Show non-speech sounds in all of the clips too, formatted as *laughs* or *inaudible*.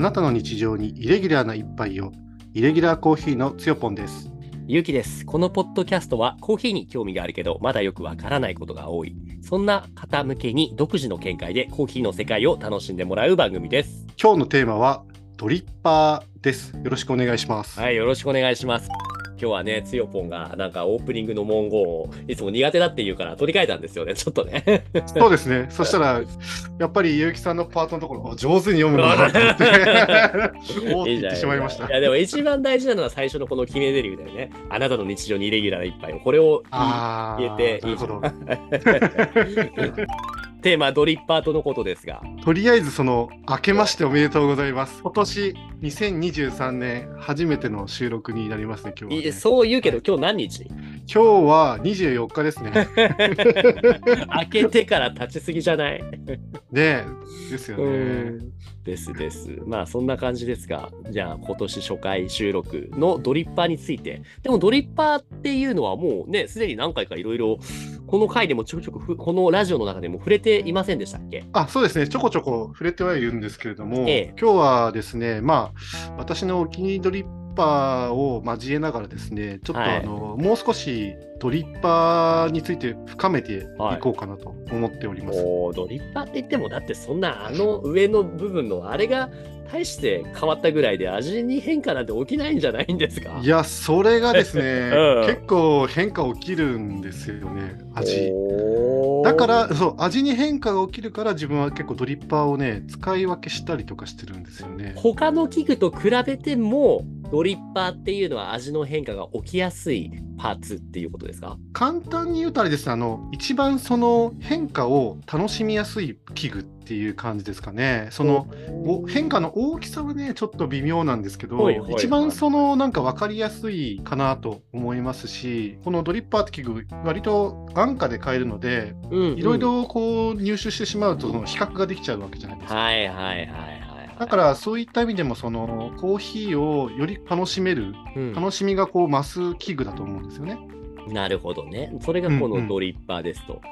あなたの日常にイレギュラーな一杯をイレギュラーコーヒーのつよぽんですゆうきです。このポッドキャストはコーヒーに興味があるけど、まだよくわからないことが多い。そんな方向けに独自の見解でコーヒーの世界を楽しんでもらう番組です。今日のテーマはドリッパーですよろしくお願いしますはい、よろしくお願いします。今日はね、つよぽんがなんかオープニングの文言をいつも苦手だって言うから取り替えたんですよね、ちょっとね。そうですね。そしたらやっぱり結城さんのパートのところお上手に読むなって。*laughs* って言ってしまいました。いや、でも一番大事なのは最初のこの決め台詞だよね。あなたの日常にイレギュラーな一杯を。これを言えていいなるほど *laughs* テーマ、ドリッパーとのことですが。とりあえずその明けましておめでとうございます。今年2023年初めての収録になりますね今日はね、いそう言うけど、今日何日？今日は24日ですね。*laughs* 開けてから立ちすぎじゃない？ねですよね。うん。ですです。まあそんな感じですが、じゃあ今年初回収録のドリッパーについて。でもドリッパーっていうのはもうね、すでに何回かいろいろ、この回でもちょくちょくふ、このラジオの中でも触れていませんでしたっけ？あそうですね、ちょこちょこ触れてはいるんですけれども、ええ。今日はですね、まあ、私のお気に入りドリッパーを交えながらですね、ちょっとはいあの、もう少しドリッパーについて深めていこうかなと思っております。もうドリッパーって言っても、だってそんなあの上の部分のあれが大して変わったぐらいで味に変化なんて起きないんじゃないんですか？いや、それがですね、*laughs* うん結構変化起きるんですよね、味。だから、そう、味に変化が起きるから、自分は結構ドリッパーをね、使い分けしたりとかしてるんですよね。他の器具と比べてもドリッパーっていうのは味の変化が起きやすいパーツっていうことですか？簡単に言うとあれですねあの一番その変化を楽しみやすい器具っていう感じですかね。そのお変化の大きさはねちょっと微妙なんですけど、一番そのなんか分かりやすいかなと思いますしこのドリッパーって器具割と安価で買えるのでいろいろこう入手してしまうとその比較ができちゃうわけじゃないですか。はいはいはいはいだからそういった意味でもそのコーヒーをより楽しめるうん。楽しみがこう増す器具だと思うんですよね。なるほどね。それがこのドリッパーですと、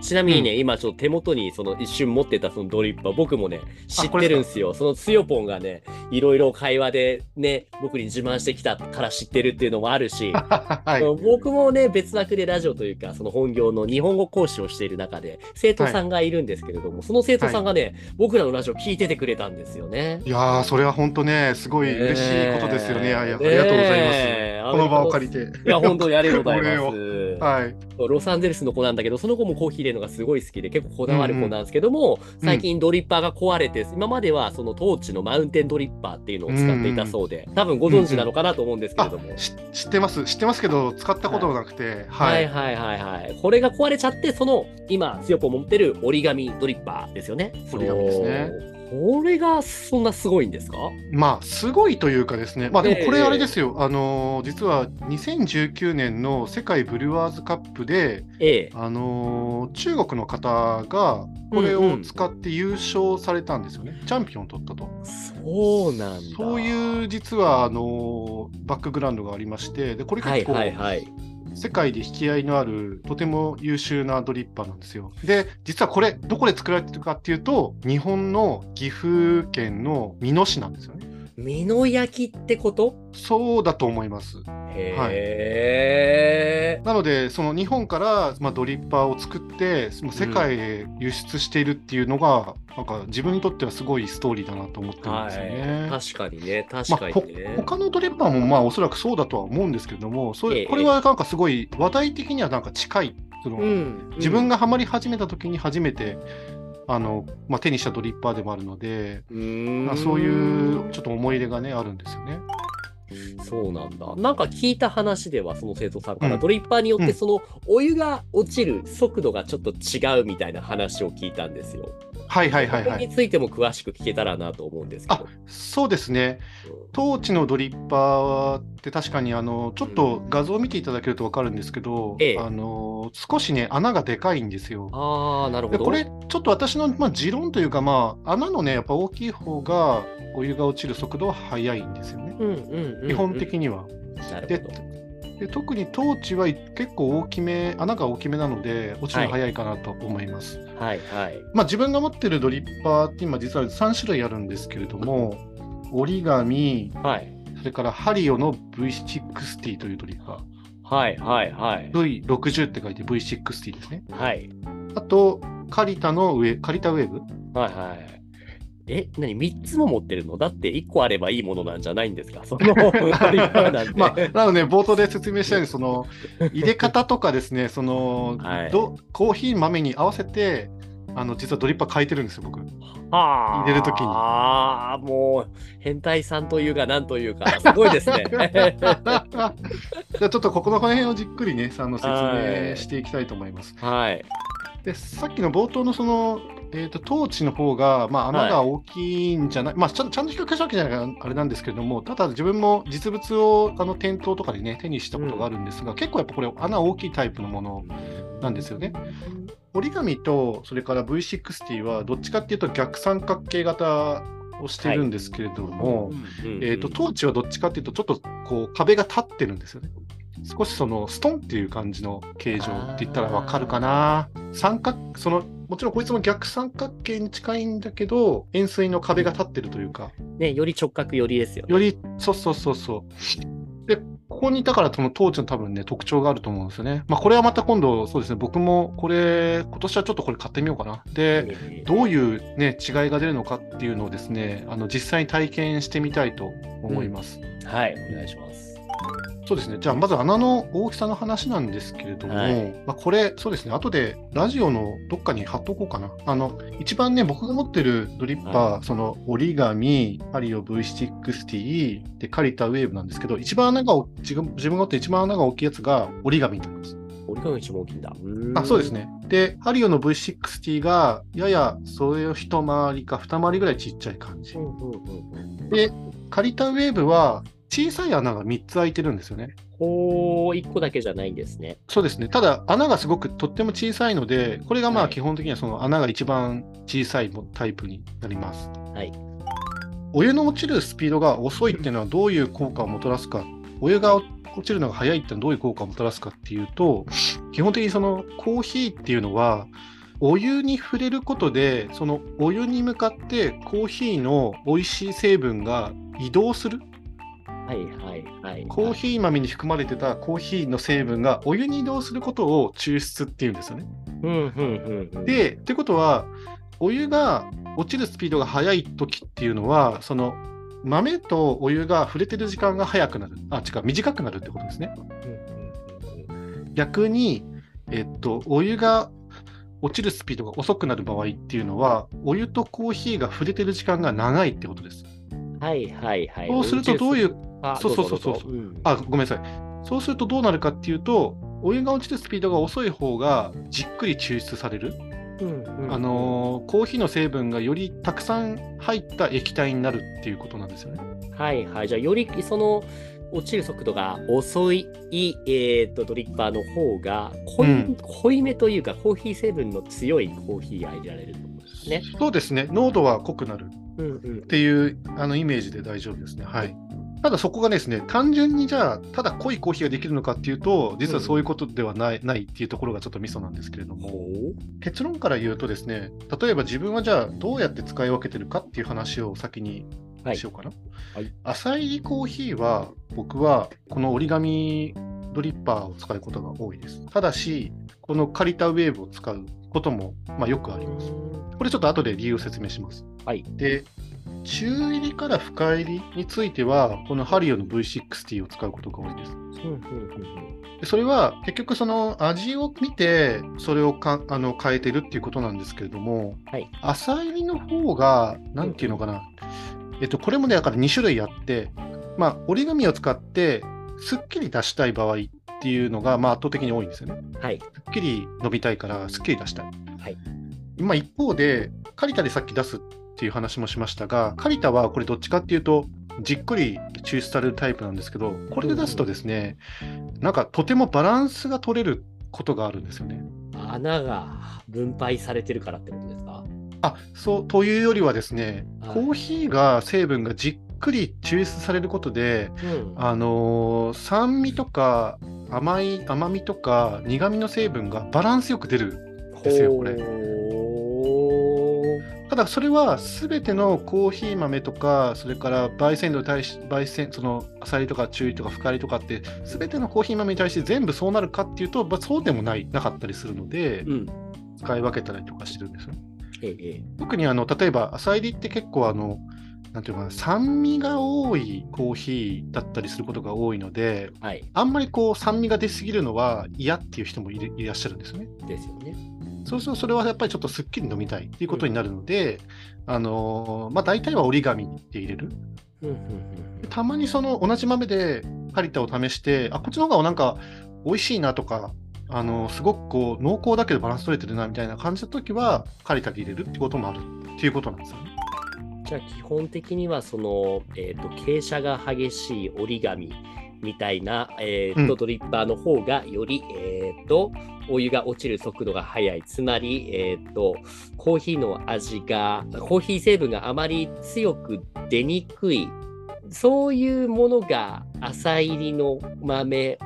ちなみにね、今ちょっと手元にその一瞬持ってたそのドリッパー僕もね知ってるんですよそのつよぽんがねいろいろ会話でね僕に自慢してきたから知ってるっていうのもあるし *laughs* はい、僕もね別枠でラジオというかその本業の日本語講師をしている中で生徒さんがいるんですけれども、その生徒さんがね、僕らのラジオ聞いててくれたんですよね。いやー、それは本当ね、すごい嬉しいことですよね。いやいや、ありがとうございます。ねこの場を借りて。いや本当にありがとうございおます。*laughs* はい。ロサンゼルスの子なんだけどその子もコーヒー入れるのがすごい好きで結構こだわる子なんですけども、うん最近ドリッパーが壊れて今まではそのトーチのマウンテンドリッパーっていうのを使っていたそうで、多分ご存知なのかなと思うんですけれあども。し知ってます、知ってますけど、使ったことがなくて、は。はいいはいはいはい。これが壊れちゃって、その今、強く持ってる折り紙ドリッパーですよね。折り紙ですね。これがそんなすごいんですか？まあ、すごいというかですね、まあでもこれええあれですよ、あのー実は2019年の世界ブリュワーズカップで、ええ。あのー中国の方がこれを使って優勝されたんですよね。チャンピオンを取ったと。そうなんだ。そういう実はあのーバックグラウンドがありまして、でこれはい結構、はいはい。世界で引き合いのあるとても優秀なドリッパーなんですよ。で、実はこれ、どこで作られてるかっていうと、日本の岐阜県の美濃市なんですよね。美濃焼きってことそうだと思います。へえ。なので、その日本から、まあ、ドリッパーを作って、その世界へ輸出しているっていうのが、なん。か自分にとってはすごいストーリーだなと思ってるん。ですよね。はい。確かにね、確、かにね。他のドリッパーもまあおそらくそうだとは思うん。ですけれども、それこれはなん。かすごい話題的にはなん。か近い。そのうん。自分がハマり始めた時に初めてあの、まあ、手にしたドリッパーでもあるので、うーんまあそういうちょっと思い入れがねあるんですよね。そうなんだ。なんか聞いた話では、その生徒さんから、うんドリッパーによっうんてそのお湯が落ちる速度がちょっと違うみたいな話を聞いたんですよ。はいはいはいはい。についても詳しく聞けたらなと思うんですけあど。そうですね。トーチのドリッパーって確かにあのちょっと画像を見ていただけると分かるんですけど、ええあの少しね穴がでかいんですよ。ああ、なるほど。でこれちょっと私の、まあ、持論というか、まあ、穴のねやっぱ大きい方がお湯が落ちる速度は速いんですよね。うんうんうんうん、基本的には。で。で特にトーチは結構大きめ穴が大きめなので落ちるの早いかなと思います。はいはい。まあ、自分が持ってるドリッパーって今実は3種類あるんですけれども折り紙、はい。それからハリオの V60 というドリッパはいはいはい。ー。V60 って書いて V60 ですね。はい。あと、カリタの上、カリタウェーブはいはい。え、何 ?3 つも持ってるの？だって1個あればいいものなんじゃないんですか？*laughs* その。*laughs* まあ、なので、冒頭で説明したように、その、入れ方とかですね、その、はいどコーヒー豆に合わせて、あの、実はドリッパー変えてるんですよ、僕。はあ入れる時にああ、もう、変態さんというか、なんというか、すごいですね。じゃあちょっとここの辺をじっくりね、あの説明していきたいと思います。はい。で、さっきの冒頭のその、えー、とトーチの方が、まあ、穴が大きいんじゃない、まあちゃん、ちゃんと比較したわけじゃないからあれなんですけれども、ただ自分も実物をあの店頭とかでね、手にしたことがあるんですが、結構やっぱこれ、穴大きいタイプのものなんですよね。折り紙とそれから V60 はどっちかっていうと逆三角形型をしてるんですけれども、えー、とトーチはどっちかっていうとちょっとこう壁が立ってるんですよね。少しそのストンっていう感じの形状って言ったらわかるかな。三角そのもちろんこいつも逆三角形に近いんだけど円錐の壁が立ってるというかね、より直角寄りですよね。よりそうそうそうそう。でここにだからそのトーチの多分ね特徴があると思うんですよね。まあこれはまた今度そうですね僕もこれ今年はちょっとこれ買ってみようかな。でどういう、ね、違いが出るのかっていうのをですね、あの実際に体験してみたいと思います。はい、お願いします。そうですね、じゃあまず穴の大きさの話なんですけれども、はいまあ、これ、そうですね、後でラジオのどっかに貼っとこうかな。あの一番ね、僕が持ってるドリッパー、はその折り紙、ハリオ V60 でカリタウェーブなんですけど、一番穴が大自分が持ってる一番穴が大きいやつが折り紙になります。折り紙が一番大きいんだ。あそうです。ね。で、ハリオの V60 がややそれを一回りか二回りぐらいちっちゃい感じ。で、カリタウェーブは小さい穴が3つ開いてるんですよね。ほう、1個だけじゃないんですね。そうですね。ただ、穴がすごくとっても小さいので、これがまあはい基本的にはその穴が一番小さいタイプになります。はい。お湯の落ちるスピードが遅いっていうのはどういう効果をもたらすか。お湯が落ちるのが早いってのはどういう効果をもたらすかっていうと、基本的にそのコーヒーっていうのは、お湯に触れることで、そのお湯に向かってコーヒーの美味しい成分が移動する。はいはいはい。コーヒー豆に含まれてたコーヒーの成分がお湯に移動することを抽出っていうんですよね。うんうんうんうん。、で、ってことは、お湯が落ちるスピードが速い時っていうのは、その豆とお湯が触れてる時間が速くなる。あ、違う、短くなるってことですね。うんうんうん逆に、えっと、お湯が落ちるスピードが遅くなる場合っていうのは、お湯とコーヒーが触れてる時間が長いってことです。うん。はいはいはい。そうするとどういう、あそうそうそうそうあ、ごめんなさい。そうするとどうなるかっていうと、お湯が落ちるスピードが遅い方がじっくり抽出される。うんうんうんあのーコーヒーの成分がよりたくさん入った液体になるっていうことなんですよね。はいはい。じゃあ、よりその、落ちる速度が遅い、えー、とドリッパーの方が濃い,、うん濃いめというか、コーヒー成分の強いコーヒーが入れられると思うんですね。そうですね。濃度は濃くなるうんうんっていうあのイメージで大丈夫ですね。はい。ただそこがですね、単純にじゃあ、ただ濃いコーヒーができるのかっていうと、実はそういうことではない,、ないっていうところがちょっとミソなんですけれども、ほ結論から言うとですね、例えば自分はじゃあどうやって使い分けてるかっていう話を先にはいしようかな。はい浅入りコーヒーは僕はこの折り紙ドリッパーを使うことが多いです。ただし、このカリタウェーブを使うことも、まあ、よくあります。これちょっと後で理由を説明します。はい。で、中入りから深入りについては、このハリオの V60 を使うことが多いです。それは結局その味を見てそれをかあの変えてるっていうことなんですけれども、はい浅入りの方が何ていうのかな、えっと、これもねだから2種類あって、まあ、折り紙を使ってすっきり出したい場合っていうのが、まあ、圧倒的に多いんですよね。うんはい。すっきり伸びたいからすっきり出したい。はいまあ、一方でカリタでさっき出すっていう話もしましたがカリタはこれどっちかっていうとじっくり抽出されるタイプなんですけどこれで出すとですね、なんかとてもバランスが取れることがあるんですよね。穴が分配されてるからってことですか？あそうというよりはですね、はい。コーヒーが成分がじっくり抽出されることで、うん。あのー酸味とか甘い甘みとか苦味の成分がバランスよく出るですよこれ。ほただそれは全てのコーヒー豆とか、それから焙煎度に対し、焙煎、その浅煎りとか中入りとか深入りとかって、全てのコーヒー豆に対して全部そうなるかっていうと、まあ、そうでもない、なかったりするので、うん、使い分けたりとかしてるんですよ。ええ、特にあの例えば浅煎りって結構あの、なんていうかな、酸味が多いコーヒーだったりすることが多いので、はい、あんまりこう酸味が出すぎるのは嫌っていう人もいらっしゃるんですよね。ですよね。そうするとそれはやっぱりちょっとすっきり飲みたいっていうことになるので、うん、あのまあ、大体は折り紙で入れる。たまにその同じ豆でカリタを試して、あ、こっちの方がなんか美味しいなとか、あのすごくこう濃厚だけどバランス取れてるなみたいな感じの時はカリタで入れるってこともあるっていうことなんですよね。じゃあ基本的にはその、えーと、傾斜が激しい折り紙みたいな、えーと、ドリッパーの方がより、えーと、お湯が落ちる速度が速い。つまり、えー、とコーヒーの味がコーヒー成分があまり強く出にくいそういうものが浅入りの豆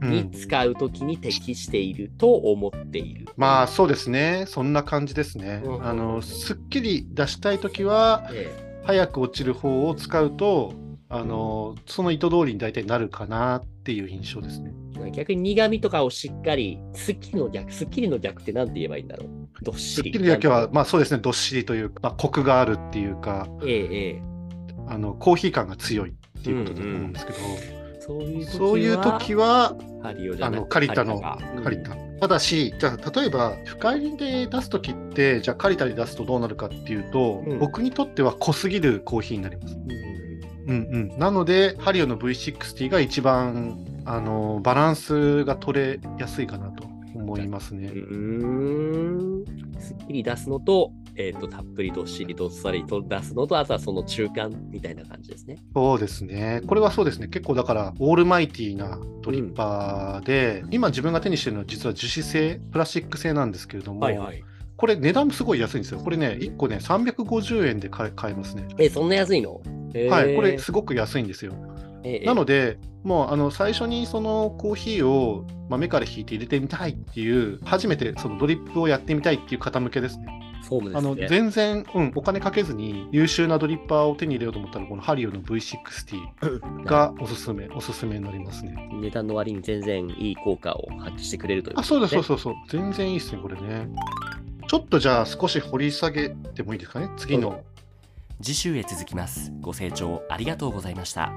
に使うときに適していると思っている。うん、まあそうですね、そんな感じですね。うん、あのすっきり出したいときは、ええ、早く落ちる方を使うと、あのその意図通りに大体なるかなっていう印象ですね。逆に苦味とかをしっかり、すっきりの逆、すっきりの逆って何て言えばいいんだろう？どっしり。すっきりの逆は、まあそうですね、どっしりというか、まあ、コクがあるっていうか、ええええ、あのコーヒー感が強いっていうことだと思うんですけど。うんうんそういう時は、あのカリタのカリタ。ただし、じゃあ例えば深入りで出す時って、じゃあカリタで出すとどうなるかっていうと、うん、僕にとっては濃すぎるコーヒーになります。うんうん、なので、ハリオの V60 が一番あのバランスが取れやすいかなと思いますね。うんすっきり出すのと、えーと、たっぷりどっしりどっさりと出すのと、あとはその中間みたいな感じですね。そうですね。これはそうですね。結構だから、オールマイティーなトリッパーで、うん、今自分が手にしてるのは実は樹脂製、プラスチック製なんですけれども、はいはい、これ値段すごい安いんですよ。これね、1個ね、350円で買えますね。え、そんな安いの？はい、これすごく安いんですよ。ええ、なので、もうあの最初にそのコーヒーを豆から引いて入れてみたいっていう、初めてそのドリップをやってみたいっていう方向けですね。そうですねあの全然、うん、お金かけずに優秀なドリッパーを手に入れようと思ったら、このハリオの V60 がおすすめ、おすすめになりますね。値段の割に全然いい効果を発揮してくれるという、ね、あそうです、そうそうそう、全然いいですね、これね。ちょっとじゃあ少し掘り下げてもいいですかね、次の。次週へ続きます。ご清聴ありがとうございました。